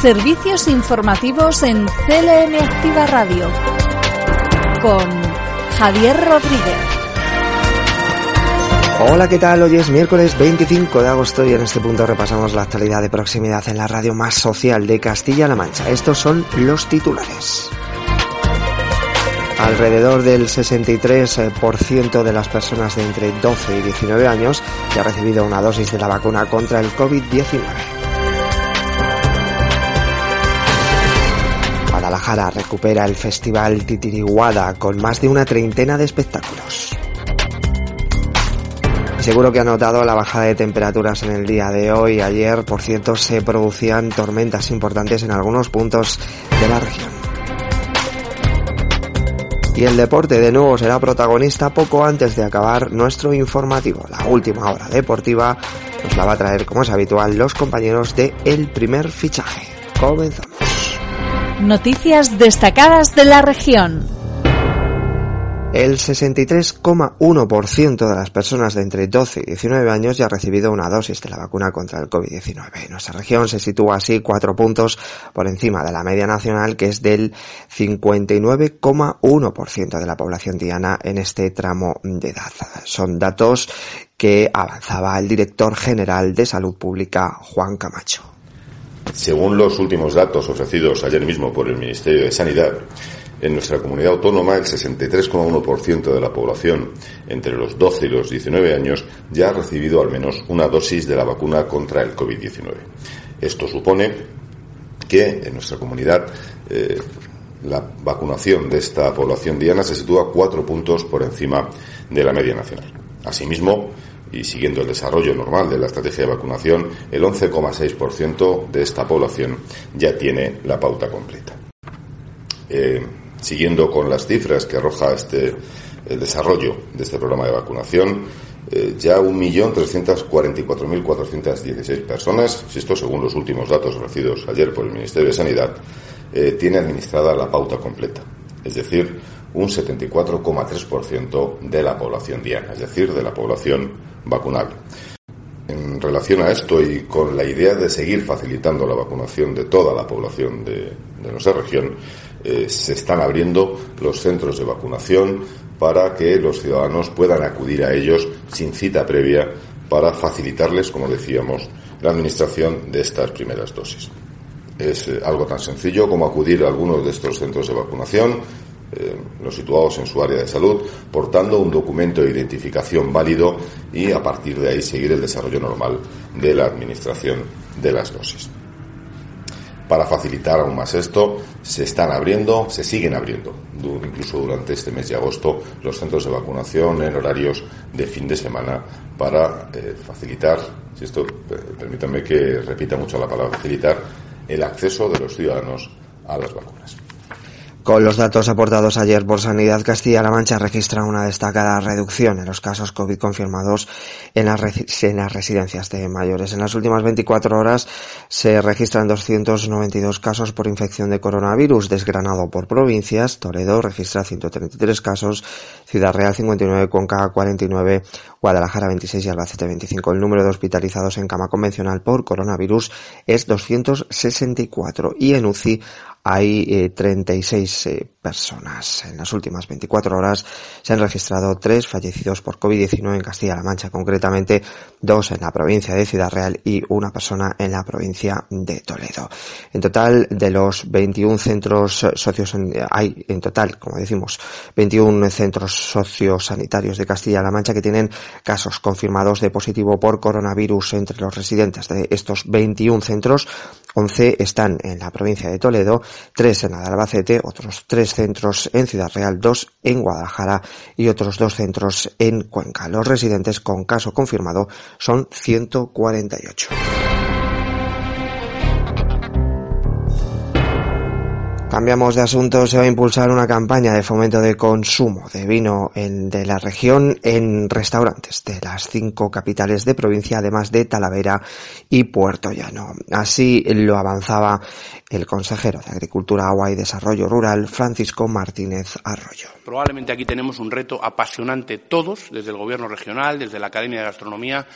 Servicios informativos en CLM Activa Radio con Javier Rodríguez. Hola, ¿qué tal? Hoy es miércoles 25 de agosto y en este punto repasamos la actualidad de proximidad en la radio más social de Castilla-La Mancha. Estos son los titulares. Alrededor del 63% de las personas de entre 12 y 19 años ya ha recibido una dosis de la vacuna contra el COVID-19. Guadalajara recupera el festival Titiriguada con más de una treintena de espectáculos. Seguro que ha notado la bajada de temperaturas en el día de hoy. Ayer, por cierto, se producían tormentas importantes en algunos puntos de la región. Y el deporte de nuevo será protagonista poco antes de acabar nuestro informativo. La última hora deportiva nos la va a traer, como es habitual, los compañeros de El Primer Fichaje. Comenzamos. Noticias destacadas de la región. El 63,1% de las personas de entre 12 y 19 años ya ha recibido una dosis de la vacuna contra el COVID-19. En nuestra región se sitúa así cuatro puntos por encima de la media nacional, que es del 59,1% de la población diana en este tramo de edad. Son datos que avanzaba el director general de Salud Pública, Juan Camacho. Según los últimos datos ofrecidos ayer mismo por el Ministerio de Sanidad, en nuestra comunidad autónoma, el 63,1% de la población entre los 12 y los 19 años ya ha recibido al menos una dosis de la vacuna contra el COVID-19. Esto supone que en nuestra comunidad eh, la vacunación de esta población diana se sitúa cuatro puntos por encima de la media nacional. Asimismo, y siguiendo el desarrollo normal de la estrategia de vacunación, el 11,6% de esta población ya tiene la pauta completa. Eh, siguiendo con las cifras que arroja este el desarrollo de este programa de vacunación, eh, ya 1.344.416 personas, esto según los últimos datos ofrecidos ayer por el Ministerio de Sanidad, eh, tiene administrada la pauta completa, es decir, un 74,3% de la población diana, es decir, de la población vacunable. En relación a esto y con la idea de seguir facilitando la vacunación de toda la población de, nuestra región, eh, se están abriendo los centros de vacunación para que los ciudadanos puedan acudir a ellos sin cita previa para facilitarles, como decíamos, la administración de estas primeras dosis. Es eh, algo tan sencillo como acudir a algunos de estos centros de vacunación, eh, los situados en su área de salud, portando un documento de identificación válido y a partir de ahí seguir el desarrollo normal de la administración de las dosis. Para facilitar aún más esto, se están abriendo, se siguen abriendo, incluso durante este mes de agosto, los centros de vacunación en horarios de fin de semana para eh, facilitar, si esto, eh, permítanme que repita mucho la palabra facilitar, el acceso de los ciudadanos a las vacunas. Con los datos aportados ayer por Sanidad Castilla-La Mancha registra una destacada reducción en los casos COVID confirmados en las, en las, residencias de mayores. En las últimas 24 horas se registran 292 casos por infección de coronavirus, desgranado por provincias. Toledo registra 133 casos, Ciudad Real 59, Cuenca 49, Guadalajara 26 y Albacete 25. El número de hospitalizados en cama convencional por coronavirus es 264 y en UCI hay eh, 36 eh, personas. En las últimas 24 horas se han registrado tres fallecidos por COVID-19 en Castilla-La Mancha, concretamente dos en la provincia de Ciudad Real y una persona en la provincia de Toledo. En total, de los 21 centros socios, hay en total, como decimos, 21 centros sociosanitarios de Castilla-La Mancha que tienen casos confirmados de positivo por coronavirus entre los residentes de estos 21 centros. 11 están en la provincia de Toledo, 3 en Albacete, otros 3 centros en Ciudad Real, 2 en Guadalajara y otros 2 centros en Cuenca. Los residentes con caso confirmado son 148. Cambiamos de asunto, se va a impulsar una campaña de fomento de consumo de vino en, de la región en restaurantes de las cinco capitales de provincia, además de Talavera y Puerto Llano. Así lo avanzaba el consejero de Agricultura, Agua y Desarrollo Rural, Francisco Martínez Arroyo. Probablemente aquí tenemos un reto apasionante todos, desde el Gobierno regional, desde la Academia de Gastronomía,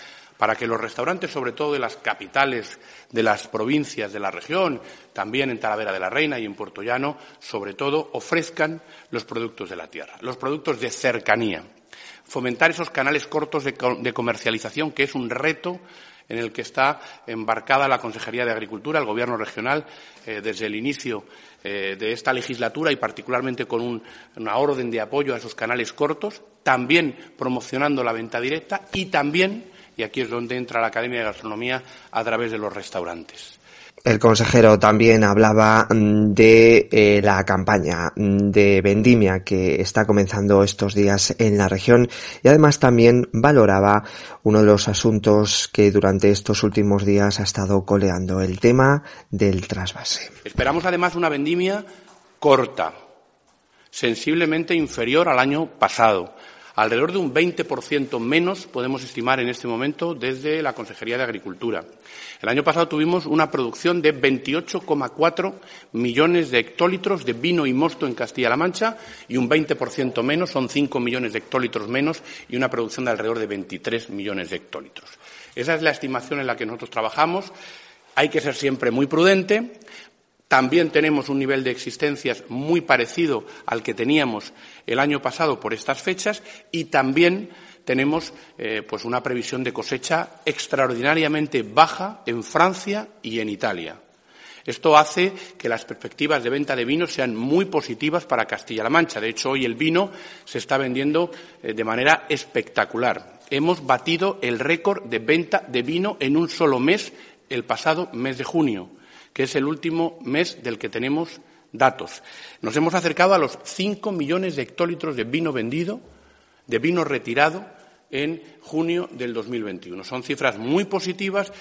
para que los restaurantes, sobre todo de las capitales de las provincias de la región, también en Talavera de la Reina y en Puerto Llano, sobre todo, ofrezcan los productos de la tierra, los productos de cercanía. Fomentar esos canales cortos de, comercialización, que es un reto en el que está embarcada la Consejería de Agricultura, el Gobierno regional, eh, desde el inicio eh, de esta legislatura y particularmente con una orden de apoyo a esos canales cortos, también promocionando la venta directa y también y aquí es donde entra la Academia de Gastronomía a través de los restaurantes. El consejero también hablaba mm, de eh, la campaña mm, de vendimia que está comenzando estos días en la región y además también valoraba uno de los asuntos que durante estos últimos días ha estado coleando, el tema del trasvase. Esperamos además una vendimia corta, sensiblemente inferior al año pasado Alrededor de un 20% menos podemos estimar en este momento desde la Consejería de Agricultura. El año pasado tuvimos una producción de 28,4 millones de hectolitros de vino y mosto en Castilla-La Mancha y un 20% menos, son 5 millones de hectolitros menos y una producción de alrededor de 23 millones de hectolitros. Esa es la estimación en la que nosotros trabajamos. Hay que ser siempre muy prudente, también tenemos un nivel de existencias muy parecido al que teníamos el año pasado por estas fechas y también tenemos eh, pues una previsión de cosecha extraordinariamente baja en Francia y en Italia. Esto hace que las perspectivas de venta de vino sean muy positivas para Castilla-La Mancha. De hecho, hoy el vino se está vendiendo eh, de manera espectacular. Hemos batido el récord de venta de vino en un solo mes, el pasado mes de junio que es el último mes del que tenemos datos. Nos hemos acercado a los cinco millones de hectolitros de vino vendido, de vino retirado en junio del 2021. Son cifras muy positivas.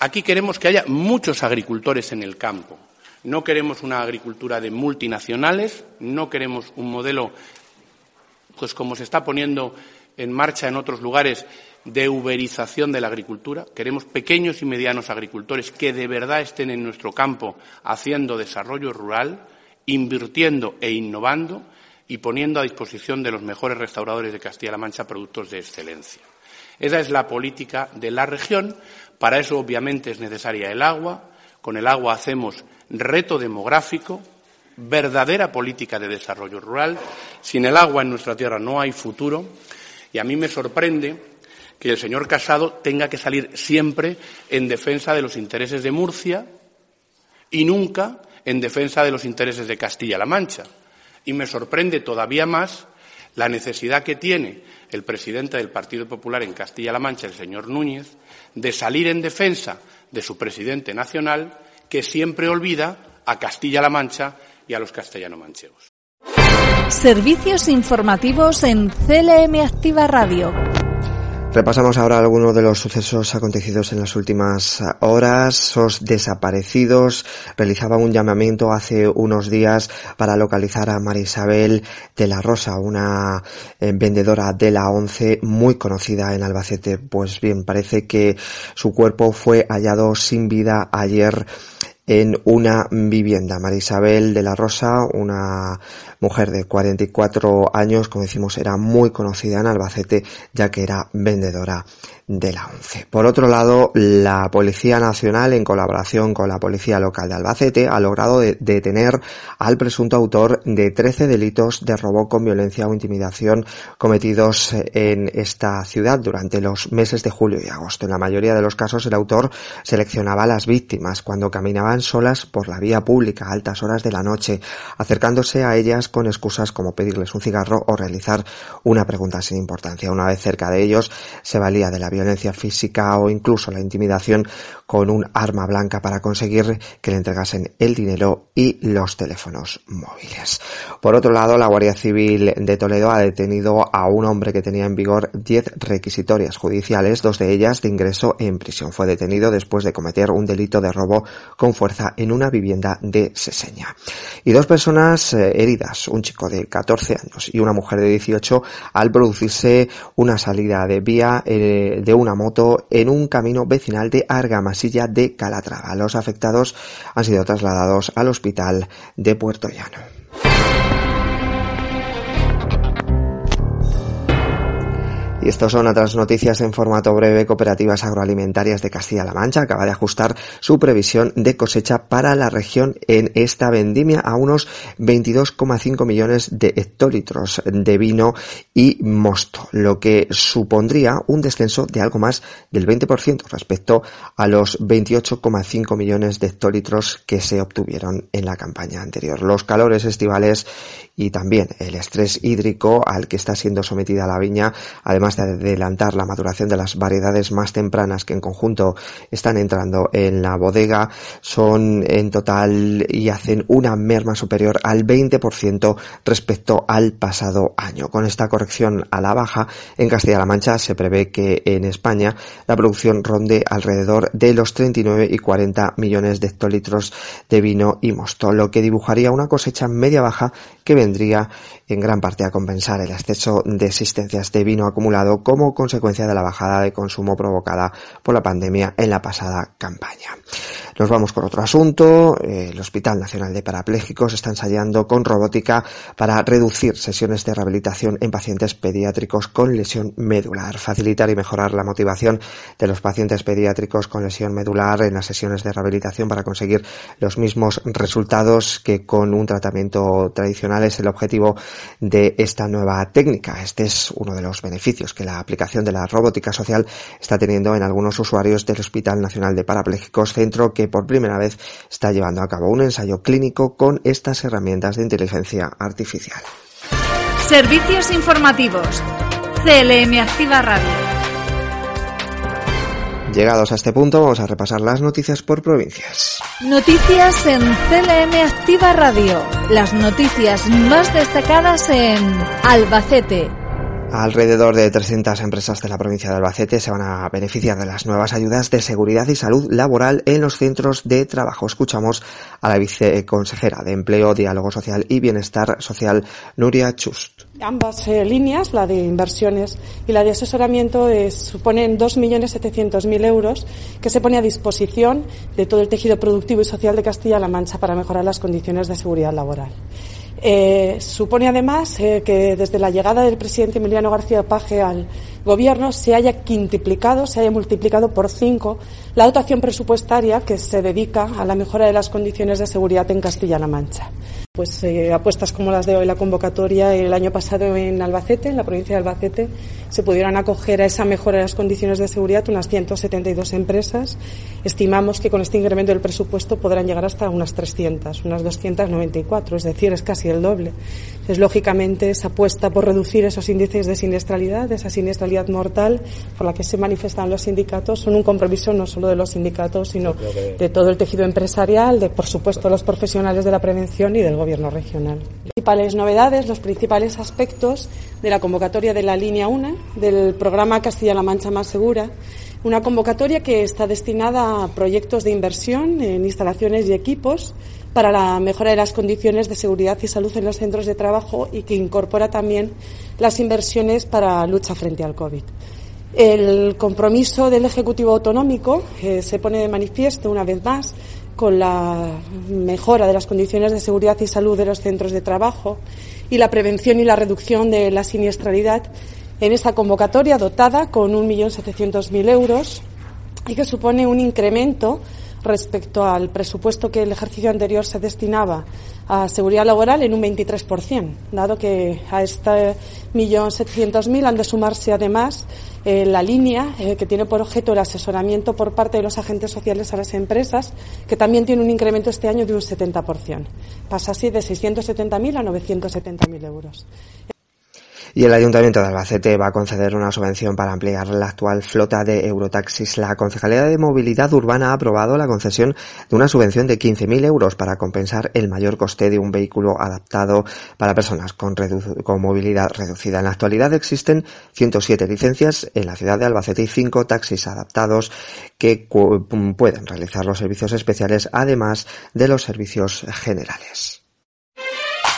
Aquí queremos que haya muchos agricultores en el campo. No queremos una agricultura de multinacionales, no queremos un modelo, pues como se está poniendo en marcha en otros lugares, de uberización de la agricultura. Queremos pequeños y medianos agricultores que de verdad estén en nuestro campo haciendo desarrollo rural, invirtiendo e innovando y poniendo a disposición de los mejores restauradores de Castilla-La Mancha productos de excelencia. Esa es la política de la región. Para eso, obviamente, es necesaria el agua. Con el agua hacemos reto demográfico, verdadera política de desarrollo rural. Sin el agua en nuestra tierra no hay futuro. Y a mí me sorprende que el señor Casado tenga que salir siempre en defensa de los intereses de Murcia y nunca en defensa de los intereses de Castilla-La Mancha. Y me sorprende todavía más la necesidad que tiene el presidente del Partido Popular en Castilla-La Mancha, el señor Núñez, de salir en defensa de su presidente nacional, que siempre olvida a Castilla-La Mancha y a los castellano-manchegos. Servicios informativos en CLM Activa Radio. Repasamos ahora algunos de los sucesos acontecidos en las últimas horas. Los desaparecidos realizaban un llamamiento hace unos días para localizar a Marisabel de la Rosa, una eh, vendedora de la ONCE muy conocida en Albacete. Pues bien, parece que su cuerpo fue hallado sin vida ayer en una vivienda. Marisabel de la Rosa, una mujer de 44 años, como decimos, era muy conocida en Albacete, ya que era vendedora de la ONCE. Por otro lado, la Policía Nacional, en colaboración con la Policía Local de Albacete, ha logrado detener al presunto autor de 13 delitos de robo con violencia o intimidación cometidos en esta ciudad durante los meses de julio y agosto. En la mayoría de los casos, el autor seleccionaba a las víctimas cuando caminaban solas por la vía pública a altas horas de la noche, acercándose a ellas con excusas como pedirles un cigarro o realizar una pregunta sin importancia. Una vez cerca de ellos, se valía de la violencia física o incluso la intimidación con un arma blanca para conseguir que le entregasen el dinero y los teléfonos móviles. Por otro lado, la Guardia Civil de Toledo ha detenido a un hombre que tenía en vigor 10 requisitorias judiciales, dos de ellas de ingreso en prisión. Fue detenido después de cometer un delito de robo con fuerza en una vivienda de Seseña. Y dos personas eh, heridas, un chico de 14 años y una mujer de 18, al producirse una salida de vía eh, de una moto en un camino vecinal de Argamasilla de Calatrava. Los afectados han sido trasladados al hospital de Puerto Llano. Y estas son otras noticias en formato breve. Cooperativas Agroalimentarias de Castilla-La Mancha acaba de ajustar su previsión de cosecha para la región en esta vendimia a unos 22,5 millones de hectolitros de vino y mosto, lo que supondría un descenso de algo más del 20% respecto a los 28,5 millones de hectolitros que se obtuvieron en la campaña anterior. Los calores estivales y también el estrés hídrico al que está siendo sometida la viña, además de adelantar la maduración de las variedades más tempranas que en conjunto están entrando en la bodega, son en total y hacen una merma superior al 20% respecto al pasado año. Con esta corrección a la baja, en Castilla-La Mancha se prevé que en España la producción ronde alrededor de los 39 y 40 millones de hectolitros de vino y mosto, lo que dibujaría una cosecha media baja que vendría en gran parte a compensar el exceso de existencias de vino acumulado como consecuencia de la bajada de consumo provocada por la pandemia en la pasada campaña. Nos vamos con otro asunto. El Hospital Nacional de Parapléjicos está ensayando con robótica para reducir sesiones de rehabilitación en pacientes pediátricos con lesión medular, facilitar y mejorar la motivación de los pacientes pediátricos con lesión medular en las sesiones de rehabilitación para conseguir los mismos resultados que con un tratamiento tradicional es el objetivo de esta nueva técnica. Este es uno de los beneficios que la aplicación de la robótica social está teniendo en algunos usuarios del Hospital Nacional de Parapléjicos, centro que por primera vez está llevando a cabo un ensayo clínico con estas herramientas de inteligencia artificial. Servicios informativos. CLM Activa Radio. Llegados a este punto, vamos a repasar las noticias por provincias. Noticias en CLM Activa Radio. Las noticias más destacadas en Albacete, Alrededor de 300 empresas de la provincia de Albacete se van a beneficiar de las nuevas ayudas de seguridad y salud laboral en los centros de trabajo. Escuchamos a la viceconsejera de Empleo, Diálogo Social y Bienestar Social, Nuria Chust. Ambas eh, líneas, la de inversiones y la de asesoramiento, eh, suponen 2.700.000 euros que se pone a disposición de todo el tejido productivo y social de Castilla-La Mancha para mejorar las condiciones de seguridad laboral. Eh, supone además eh, que desde la llegada del presidente Emiliano García Paje al gobierno se haya quintuplicado, se haya multiplicado por cinco la dotación presupuestaria que se dedica a la mejora de las condiciones de seguridad en Castilla-La Mancha. Pues eh, apuestas como las de hoy, la convocatoria el año pasado en Albacete, en la provincia de Albacete, se pudieron acoger a esa mejora de las condiciones de seguridad unas 172 empresas. Estimamos que con este incremento del presupuesto podrán llegar hasta unas 300, unas 294, es decir, es casi el doble. Entonces, lógicamente, esa apuesta por reducir esos índices de siniestralidad, esa siniestralidad mortal por la que se manifiestan los sindicatos, son un compromiso no solo de los sindicatos, sino de todo el tejido empresarial, de, por supuesto, los profesionales de la prevención y del Gobierno regional. Las principales novedades, los principales aspectos de la convocatoria de la línea 1 del programa Castilla-La Mancha Más Segura, una convocatoria que está destinada a proyectos de inversión en instalaciones y equipos para la mejora de las condiciones de seguridad y salud en los centros de trabajo y que incorpora también las inversiones para lucha frente al COVID. El compromiso del Ejecutivo Autonómico eh, se pone de manifiesto una vez más con la mejora de las condiciones de seguridad y salud de los centros de trabajo y la prevención y la reducción de la siniestralidad en esta convocatoria dotada con 1.700.000 euros y que supone un incremento respecto al presupuesto que el ejercicio anterior se destinaba a seguridad laboral en un 23%, dado que a este millón setecientos mil han de sumarse además eh, la línea eh, que tiene por objeto el asesoramiento por parte de los agentes sociales a las empresas, que también tiene un incremento este año de un 70%. Pasa así de 670.000 a 970.000 euros. Y el Ayuntamiento de Albacete va a conceder una subvención para ampliar la actual flota de Eurotaxis. La Concejalía de Movilidad Urbana ha aprobado la concesión de una subvención de 15.000 euros para compensar el mayor coste de un vehículo adaptado para personas con, movilidad reducida. En la actualidad existen 107 licencias en la ciudad de Albacete y 5 taxis adaptados que pueden realizar los servicios especiales además de los servicios generales.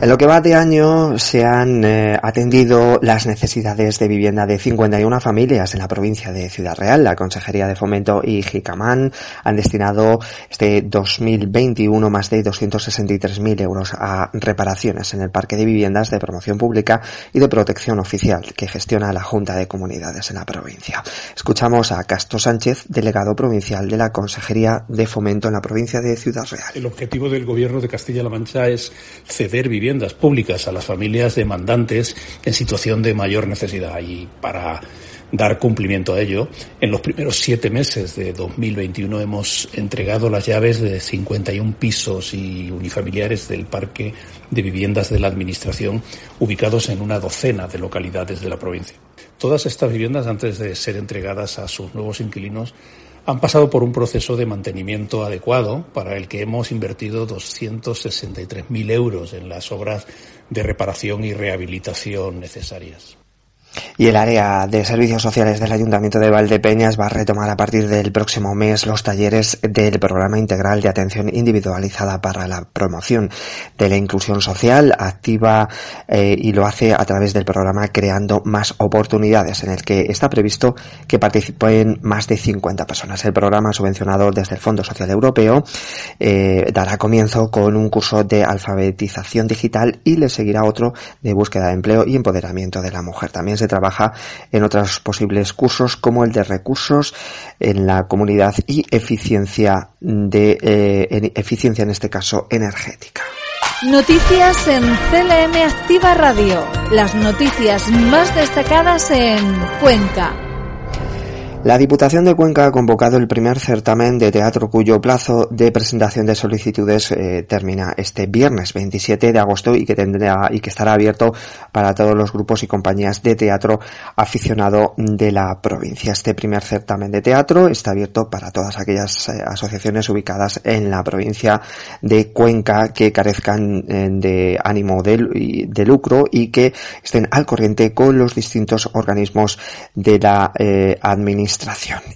En lo que va de año se han eh, atendido las necesidades de vivienda de 51 familias en la provincia de Ciudad Real. La Consejería de Fomento y Jicamán han destinado este 2021 más de 263.000 euros a reparaciones en el parque de viviendas de promoción pública y de protección oficial que gestiona la Junta de Comunidades en la provincia. Escuchamos a Castro Sánchez, delegado provincial de la Consejería de Fomento en la provincia de Ciudad Real. El objetivo del Gobierno de Castilla-La Mancha es ceder viviendas públicas a las familias demandantes en situación de mayor necesidad. Y para dar cumplimiento a ello, en los primeros siete meses de 2021 hemos entregado las llaves de 51 pisos y unifamiliares del parque de viviendas de la Administración ubicados en una docena de localidades de la provincia. Todas estas viviendas, antes de ser entregadas a sus nuevos inquilinos, han pasado por un proceso de mantenimiento adecuado para el que hemos invertido 263.000 euros en las obras de reparación y rehabilitación necesarias. Y el área de servicios sociales del Ayuntamiento de Valdepeñas va a retomar a partir del próximo mes los talleres del programa integral de atención individualizada para la promoción de la inclusión social activa eh, y lo hace a través del programa Creando Más Oportunidades, en el que está previsto que participen más de 50 personas. El programa subvencionado desde el Fondo Social Europeo eh, dará comienzo con un curso de alfabetización digital y le seguirá otro de búsqueda de empleo y empoderamiento de la mujer. También se en otros posibles cursos como el de recursos en la comunidad y eficiencia de eh, eficiencia en este caso energética. Noticias en CLM Activa Radio. Las noticias más destacadas en Cuenca. La Diputación de Cuenca ha convocado el primer certamen de teatro cuyo plazo de presentación de solicitudes eh, termina este viernes 27 de agosto y que tendrá y que estará abierto para todos los grupos y compañías de teatro aficionado de la provincia. Este primer certamen de teatro está abierto para todas aquellas eh, asociaciones ubicadas en la provincia de Cuenca que carezcan eh, de ánimo de, de, lucro y que estén al corriente con los distintos organismos de la administración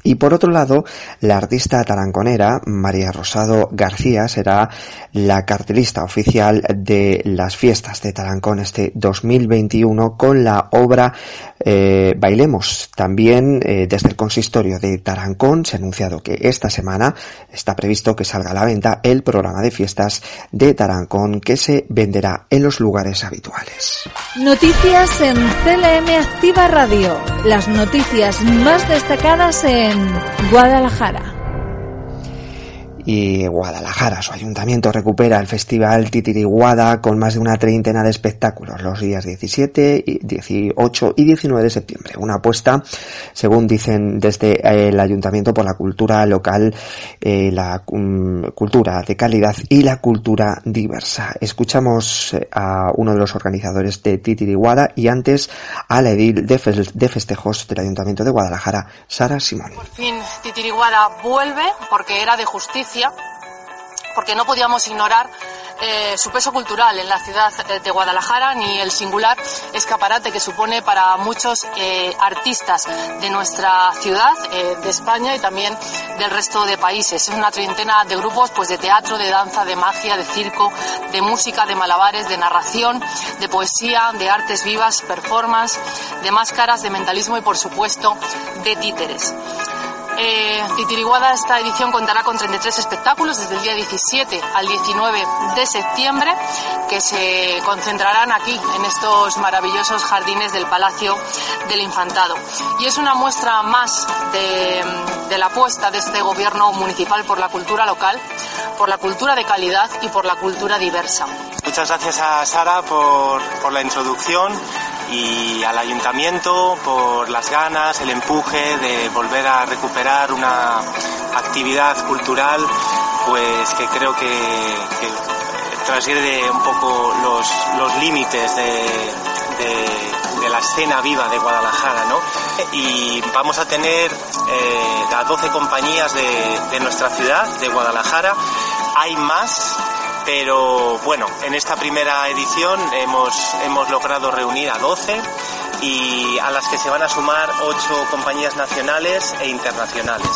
y por otro lado, la artista taranconera María Rosado García será la cartelista oficial de las fiestas de Tarancón este 2021 con la obra eh, Bailemos. También eh, desde el consistorio de Tarancón se ha anunciado que esta semana está previsto que salga a la venta el programa de fiestas de Tarancón que se venderá en los lugares habituales. Noticias en CLM Activa Radio. Las noticias más destacadas en Guadalajara y Guadalajara. Su ayuntamiento recupera el Festival Titiriguada con más de una treintena de espectáculos los días 17, 18 y 19 de septiembre. Una apuesta, según dicen desde el ayuntamiento, por la cultura local, eh, la mm, cultura de calidad y la cultura diversa. Escuchamos eh, a uno de los organizadores de Titiriguada y antes a la edil de, festejos del ayuntamiento de Guadalajara, Sara Simón. Por fin Titiriguada vuelve porque era de justicia porque no podíamos ignorar eh, su peso cultural en la ciudad de Guadalajara ni el singular escaparate que supone para muchos eh, artistas de nuestra ciudad, eh, de España y también del resto de países. Es una treintena de grupos pues, de teatro, de danza, de magia, de circo, de música, de malabares, de narración, de poesía, de artes vivas, performance, de máscaras, de mentalismo y por supuesto de títeres. Eh, Titiriguada esta edición contará con 33 espectáculos desde el día 17 al 19 de septiembre que se concentrarán aquí en estos maravillosos jardines del Palacio del Infantado. Y es una muestra más de, la apuesta de este gobierno municipal por la cultura local, por la cultura de calidad y por la cultura diversa. Muchas gracias a Sara por la introducción y al ayuntamiento por las ganas, el empuje de volver a recuperar una actividad cultural pues que creo que, que un poco los, los límites de, de, la escena viva de Guadalajara, ¿no? Y vamos a tener eh, las 12 compañías de, de nuestra ciudad, de Guadalajara. Hay más, pero bueno, en esta primera edición hemos, hemos logrado reunir a 12 y a las que se van a sumar 8 compañías nacionales e internacionales.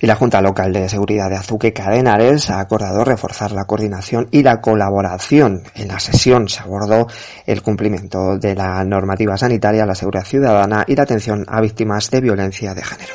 Y la Junta Local de Seguridad de Azuque Cadenares ha acordado reforzar la coordinación y la colaboración. En la sesión se abordó el cumplimiento de la normativa sanitaria, la seguridad ciudadana y la atención a víctimas de violencia de género.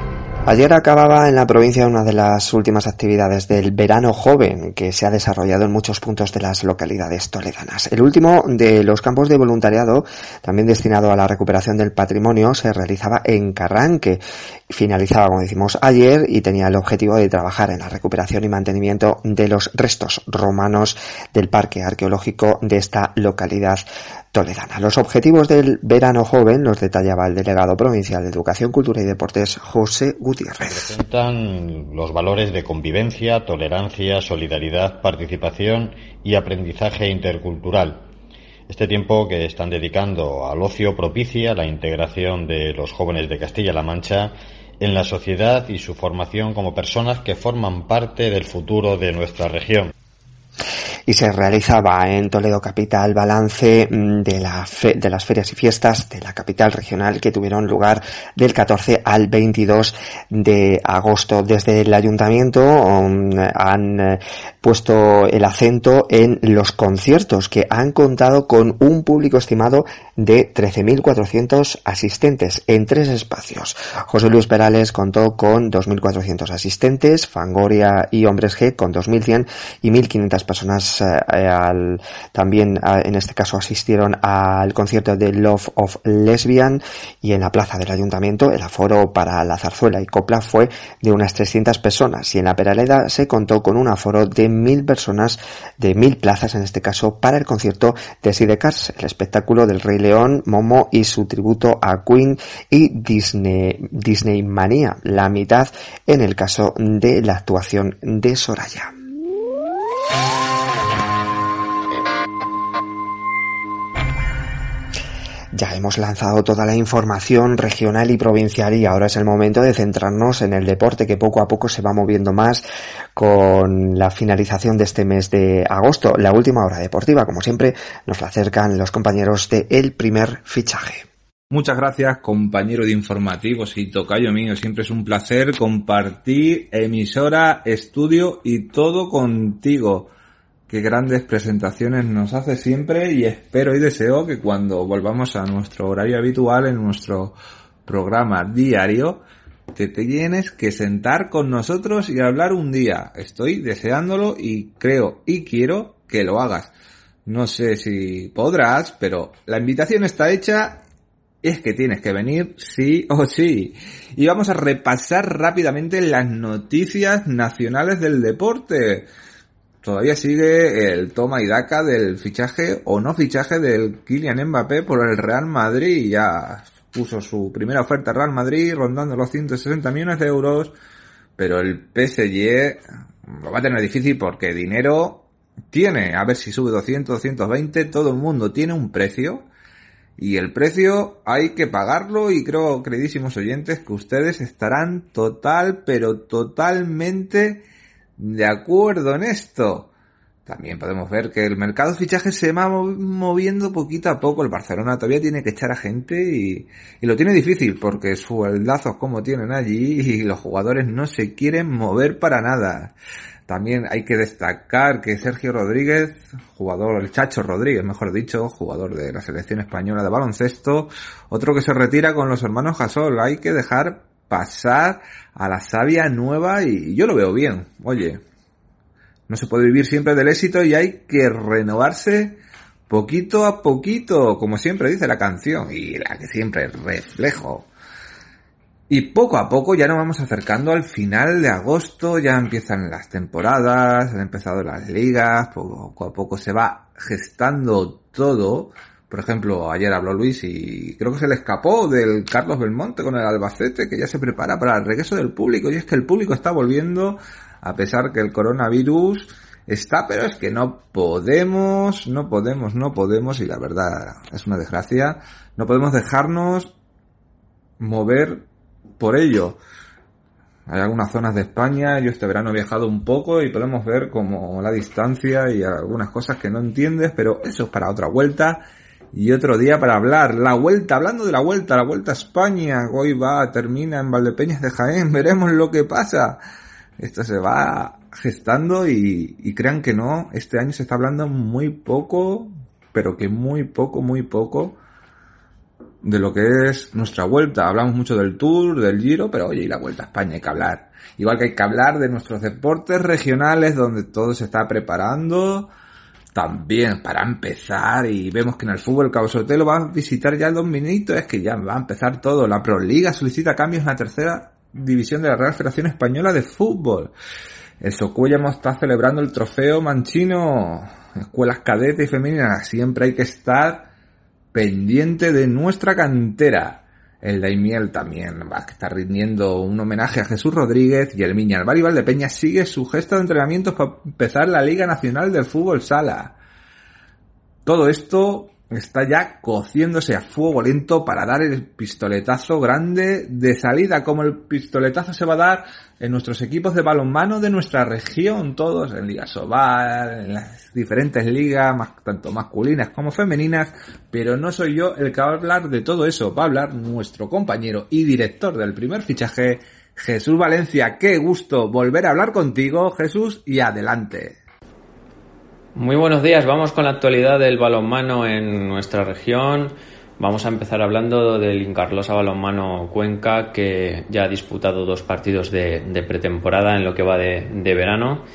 Ayer acababa en la provincia una de las últimas actividades del verano joven que se ha desarrollado en muchos puntos de las localidades toledanas. El último de los campos de voluntariado, también destinado a la recuperación del patrimonio, se realizaba en Carranque. Finalizaba, como decimos ayer, y tenía el objetivo de trabajar en la recuperación y mantenimiento de los restos romanos del parque arqueológico de esta localidad toledana. Los objetivos del verano joven los detallaba el delegado provincial de Educación, Cultura y Deportes, José Gutiérrez. Representan los valores de convivencia, tolerancia, solidaridad, participación y aprendizaje intercultural. Este tiempo que están dedicando al ocio propicia la integración de los jóvenes de Castilla-La Mancha en la sociedad y su formación como personas que forman parte del futuro de nuestra región y se realizaba en Toledo Capital balance mm, de, la de las ferias y fiestas de la capital regional que tuvieron lugar del 14 al 22 de agosto. Desde el ayuntamiento um, han eh, puesto el acento en los conciertos que han contado con un público estimado de 13.400 asistentes en tres espacios. José Luis Perales contó con 2.400 asistentes, Fangoria y Hombres G con 2.100 y 1.500 personas eh, al, también eh, en este caso asistieron al concierto de Love of Lesbian y en la plaza del ayuntamiento el aforo para la zarzuela y copla fue de unas 300 personas y en la Peraleda se contó con un aforo de 1.000 personas, de 1.000 plazas en este caso para el concierto de Sidecars, el espectáculo del Rey León, Momo y su tributo a Queen y Disney, Disney Manía, la mitad en el caso de la actuación de Soraya. Ya hemos lanzado toda la información regional y provincial y ahora es el momento de centrarnos en el deporte que poco a poco se va moviendo más con la finalización de este mes de agosto. La última hora deportiva, como siempre, nos la acercan los compañeros de El Primer Fichaje. Muchas gracias, compañero de informativos y tocayo mío. Siempre es un placer compartir emisora, estudio y todo contigo qué grandes presentaciones nos hace siempre y espero y deseo que cuando volvamos a nuestro horario habitual en nuestro programa diario, te tienes que sentar con nosotros y hablar un día. Estoy deseándolo y creo y quiero que lo hagas. No sé si podrás, pero la invitación está hecha es que tienes que venir sí o sí. Y vamos a repasar rápidamente las noticias nacionales del deporte todavía sigue el toma y daca del fichaje o no fichaje del Kylian Mbappé por el Real Madrid y ya puso su primera oferta Real Madrid rondando los 160 millones de euros, pero el PSG lo va a tener difícil porque dinero tiene, a ver si sube 200, 220, todo el mundo tiene un precio y el precio hay que pagarlo y creo, queridísimos oyentes, que ustedes estarán total, pero totalmente de acuerdo en esto. También podemos ver que el mercado de fichajes se va moviendo poquito a poco. El Barcelona todavía tiene que echar a gente y, y lo tiene difícil porque sueldazos como tienen allí y los jugadores no se quieren mover para nada. También hay que destacar que Sergio Rodríguez, jugador, el Chacho Rodríguez, mejor dicho, jugador de la selección española de baloncesto, otro que se retira con los hermanos Gasol. Hay que dejar pasar a la savia nueva y yo lo veo bien. Oye, no se puede vivir siempre del éxito y hay que renovarse poquito a poquito, como siempre dice la canción y la que siempre reflejo. Y poco a poco ya nos vamos acercando al final de agosto, ya empiezan las temporadas, han empezado las ligas, poco a poco se va gestando todo Por ejemplo, ayer habló Luis y creo que se le escapó del Carlos Belmonte con el Albacete, que ya se prepara para el regreso del público. Y es que el público está volviendo, a pesar que el coronavirus está, pero es que no podemos, no podemos, no podemos, y la verdad es una desgracia, no podemos dejarnos mover por ello. Hay algunas zonas de España, yo este verano he viajado un poco y podemos ver como la distancia y algunas cosas que no entiendes, pero eso es para otra vuelta y otro día para hablar. La vuelta, hablando de la vuelta, la vuelta a España, hoy va, termina en Valdepeñas de Jaén, veremos lo que pasa. Esto se va gestando y, y crean que no, este año se está hablando muy poco, pero que muy poco, muy poco de lo que es nuestra vuelta. Hablamos mucho del Tour, del Giro, pero oye, y la vuelta a España hay que hablar. Igual que hay que hablar de nuestros deportes regionales donde todo se está preparando también para empezar y vemos que en el fútbol Cabo Sotelo va a visitar ya el dos minutos, es que ya va a empezar todo. La Proliga solicita cambios en la tercera división de la Real Federación Española de Fútbol. El Socuellamo está celebrando el trofeo manchino. Escuelas cadetes y femeninas. Siempre hay que estar pendiente de nuestra cantera. El Daimiel también va a estar rindiendo un homenaje a Jesús Rodríguez y el Miña de Peña sigue su gesto de entrenamientos para empezar la Liga Nacional del Fútbol Sala. Todo esto está ya cociéndose a fuego lento para dar el pistoletazo grande de salida, como el pistoletazo se va a dar en nuestros equipos de balonmano de nuestra región, todos en Liga Sobal, en las diferentes ligas, tanto masculinas como femeninas, pero no soy yo el que va a hablar de todo eso, va a hablar nuestro compañero y director del primer fichaje, Jesús Valencia. Qué gusto volver a hablar contigo, Jesús, y adelante. Muy buenos días, vamos con la actualidad del balonmano en nuestra región. Vamos a empezar hablando del Incarlosa Balonmano Cuenca, que ya ha disputado dos partidos de, pretemporada en lo que va de, verano.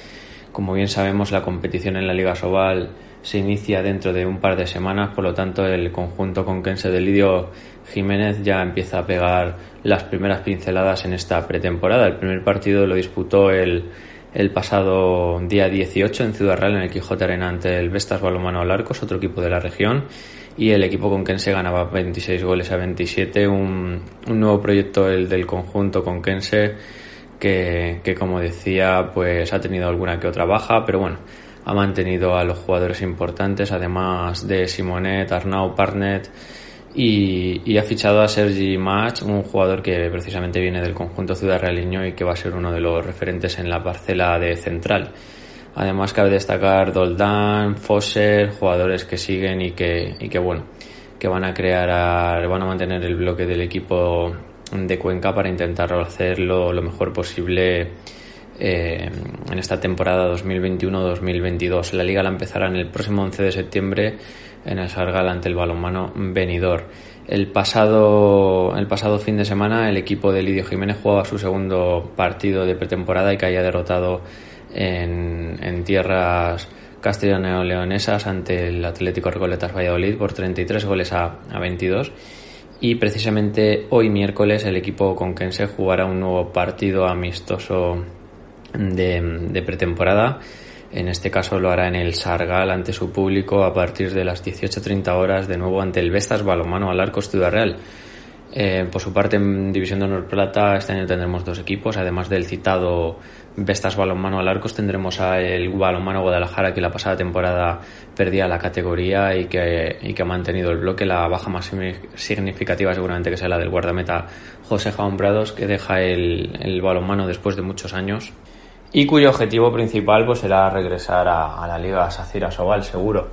Como bien sabemos, la competición en la Liga Sobal se inicia dentro de un par de semanas, por lo tanto, el conjunto conquense de Lidio Jiménez ya empieza a pegar las primeras pinceladas en esta pretemporada. El primer partido lo disputó el el pasado día 18 en Ciudad Real en el Quijote Arena ante el Vestas Balomano Alarcos, otro equipo de la región, y el equipo conquense ganaba 26 goles a 27, un, un nuevo proyecto el del conjunto conquense que, que como decía pues ha tenido alguna que otra baja, pero bueno, ha mantenido a los jugadores importantes, además de Simonet, Arnau, Parnet, y, ha fichado a Sergi Mach, un jugador que precisamente viene del conjunto Ciudad Realiño y que va a ser uno de los referentes en la parcela de central. Además cabe destacar Doldán, Fosser, jugadores que siguen y que, y que bueno, que van a crear, van a mantener el bloque del equipo de Cuenca para intentar hacerlo lo mejor posible eh, en esta temporada 2021-2022. La liga la empezará en el próximo 11 de septiembre en el Sargal ante el balonmano venidor. El pasado, el pasado fin de semana el equipo de Lidio Jiménez jugaba su segundo partido de pretemporada y haya derrotado en, en tierras castellano-leonesas ante el Atlético Recoletas Valladolid por 33 goles a, a 22 y precisamente hoy miércoles el equipo conquense jugará un nuevo partido amistoso de, de pretemporada en este caso lo hará en el Sargal ante su público a partir de las 18.30 horas, de nuevo ante el Vestas Balomano al Arcos Ciudad Real. Eh, por su parte, en División de Honor Plata, este año tendremos dos equipos, además del citado Vestas Balonmano al Arcos, tendremos a el Balonmano Guadalajara, que la pasada temporada perdía la categoría y que, y que ha mantenido el bloque. La baja más significativa seguramente que sea la del guardameta José Jaón Prados, que deja el, el balonmano después de muchos años y cuyo objetivo principal pues será regresar a, la Liga Sacira Sobal seguro.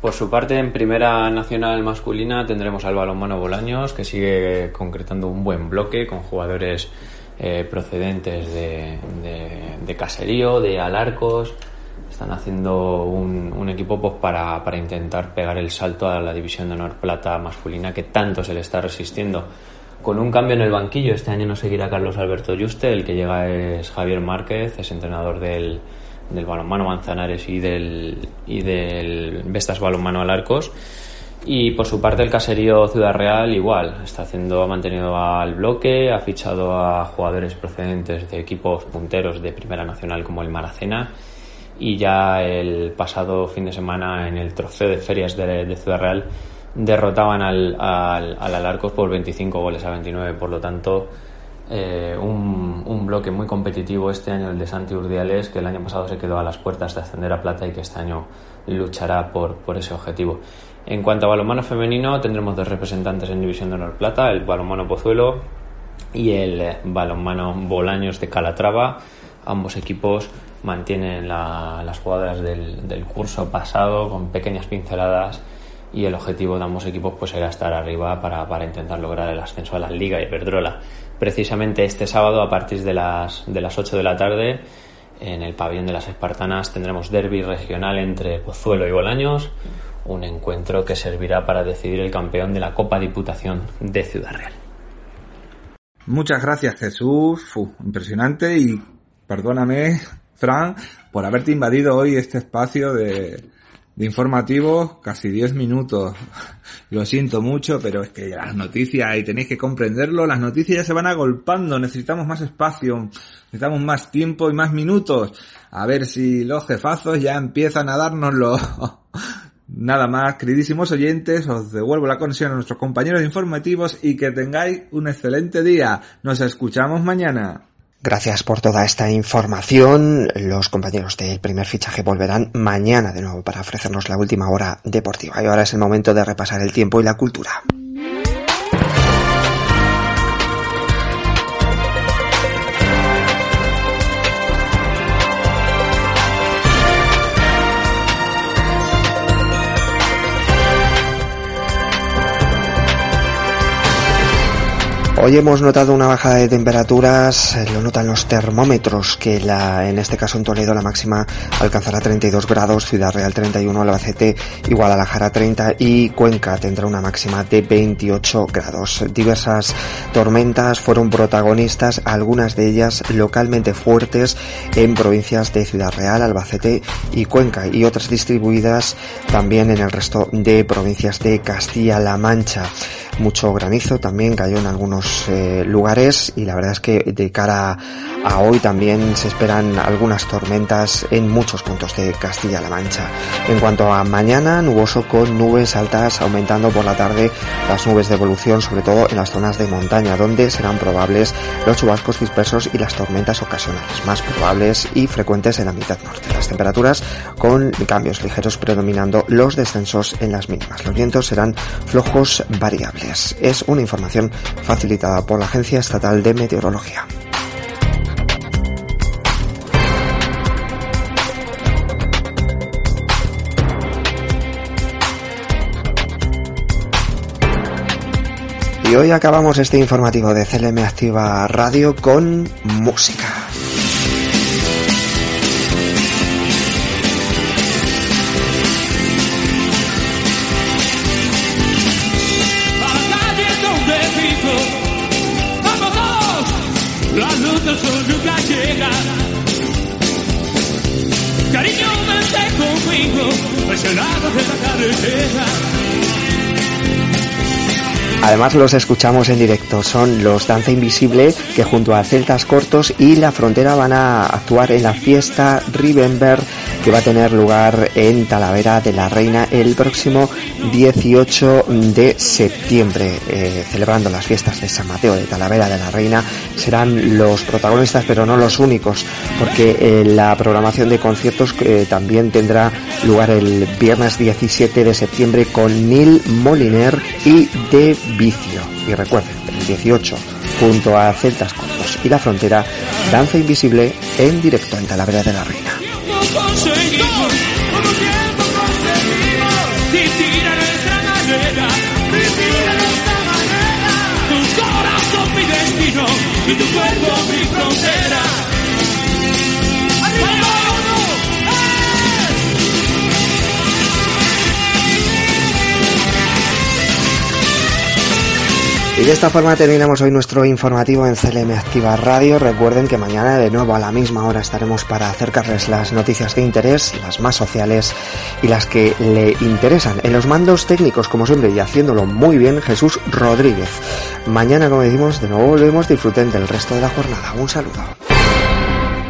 Por su parte, en Primera Nacional Masculina tendremos al balonmano Bolaños, que sigue concretando un buen bloque con jugadores eh, procedentes de, Caserío, de Alarcos. Están haciendo un, equipo pues, para, para intentar pegar el salto a la División de Honor Plata masculina que tanto se le está resistiendo con un cambio en el banquillo. Este año no seguirá Carlos Alberto Juste, el que llega es Javier Márquez, es entrenador del, del balonmano Manzanares y del, y del Vestas Balonmano Alarcos. Y por su parte el caserío Ciudad Real igual, está haciendo, ha mantenido al bloque, ha fichado a jugadores procedentes de equipos punteros de Primera Nacional como el Maracena y ya el pasado fin de semana en el trofeo de ferias de Ciudad Real derrotaban al, al, al Alarcos por 25 goles a 29. Por lo tanto, eh, un, un, bloque muy competitivo este año el de Santi Urdiales, que el año pasado se quedó a las puertas de ascender a plata y que este año luchará por, por ese objetivo. En cuanto a balonmano femenino, tendremos dos representantes en División de Honor Plata, el balonmano Pozuelo y el balonmano Bolaños de Calatrava. Ambos equipos mantienen la, las jugadoras del, del curso pasado con pequeñas pinceladas y el objetivo de ambos equipos pues era estar arriba para, para intentar lograr el ascenso a la Liga Iberdrola. Precisamente este sábado a partir de las, de las 8 de la tarde en el pabellón de las Espartanas tendremos derby regional entre Pozuelo y Bolaños, un encuentro que servirá para decidir el campeón de la Copa Diputación de Ciudad Real. Muchas gracias Jesús, impresionante y perdóname Fran por haberte invadido hoy este espacio de, de informativos casi 10 minutos. Lo siento mucho, pero es que las noticias, y tenéis que comprenderlo, las noticias ya se van agolpando, necesitamos más espacio, necesitamos más tiempo y más minutos. A ver si los jefazos ya empiezan a dárnoslo. Nada más, queridísimos oyentes, os devuelvo la conexión a nuestros compañeros informativos y que tengáis un excelente día. Nos escuchamos mañana. Gracias por toda esta información. Los compañeros del primer fichaje volverán mañana de nuevo para ofrecernos la última hora deportiva. Y ahora es el momento de repasar el tiempo y la cultura. Hoy hemos notado una bajada de temperaturas, lo notan los termómetros, que la, en este caso en Toledo la máxima alcanzará 32 grados, Ciudad Real 31, Albacete y Guadalajara 30 y Cuenca tendrá una máxima de 28 grados. Diversas tormentas fueron protagonistas, algunas de ellas localmente fuertes en provincias de Ciudad Real, Albacete y Cuenca y otras distribuidas también en el resto de provincias de Castilla-La Mancha mucho granizo también cayó en algunos eh, lugares y la verdad es que de cara a hoy también se esperan algunas tormentas en muchos puntos de Castilla-La Mancha. En cuanto a mañana, nuboso con nubes altas aumentando por la tarde las nubes de evolución, sobre todo en las zonas de montaña, donde serán probables los chubascos dispersos y las tormentas ocasionales, más probables y frecuentes en la mitad norte. Las temperaturas con cambios ligeros predominando los descensos en las mínimas. Los vientos serán flojos variables. Es una información facilitada por la Agencia Estatal de Meteorología. Y hoy acabamos este informativo de CLM Activa Radio con música. Además los escuchamos en directo, son los Danza Invisible que junto a Celtas Cortos y La Frontera van a actuar en la fiesta Remember que va a tener lugar en Talavera de la Reina el próximo 18 de septiembre, eh, celebrando las fiestas de San Mateo de Talavera de la Reina. Serán los protagonistas, pero no los únicos, porque eh, la programación de conciertos eh, también tendrá lugar el viernes 17 de septiembre con Neil Moliner y De Vicio. Y recuerden, el 18 junto a Celtas Cortos y La Frontera, Danza Invisible en directo en Talavera de la Reina. Y tu cuerpo mi frontera. ¡Arriba! Y de esta forma terminamos hoy nuestro informativo en CLM Activa Radio. Recuerden que mañana de nuevo a la misma hora estaremos para acercarles las noticias de interés, las más sociales y las que le interesan. En los mandos técnicos, como siempre, y haciéndolo muy bien, Jesús Rodríguez. Mañana, como decimos, de nuevo volvemos. Disfruten del resto de la jornada. Un saludo.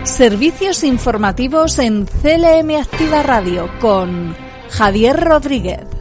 Servicios informativos en CLM Activa Radio con Javier Rodríguez.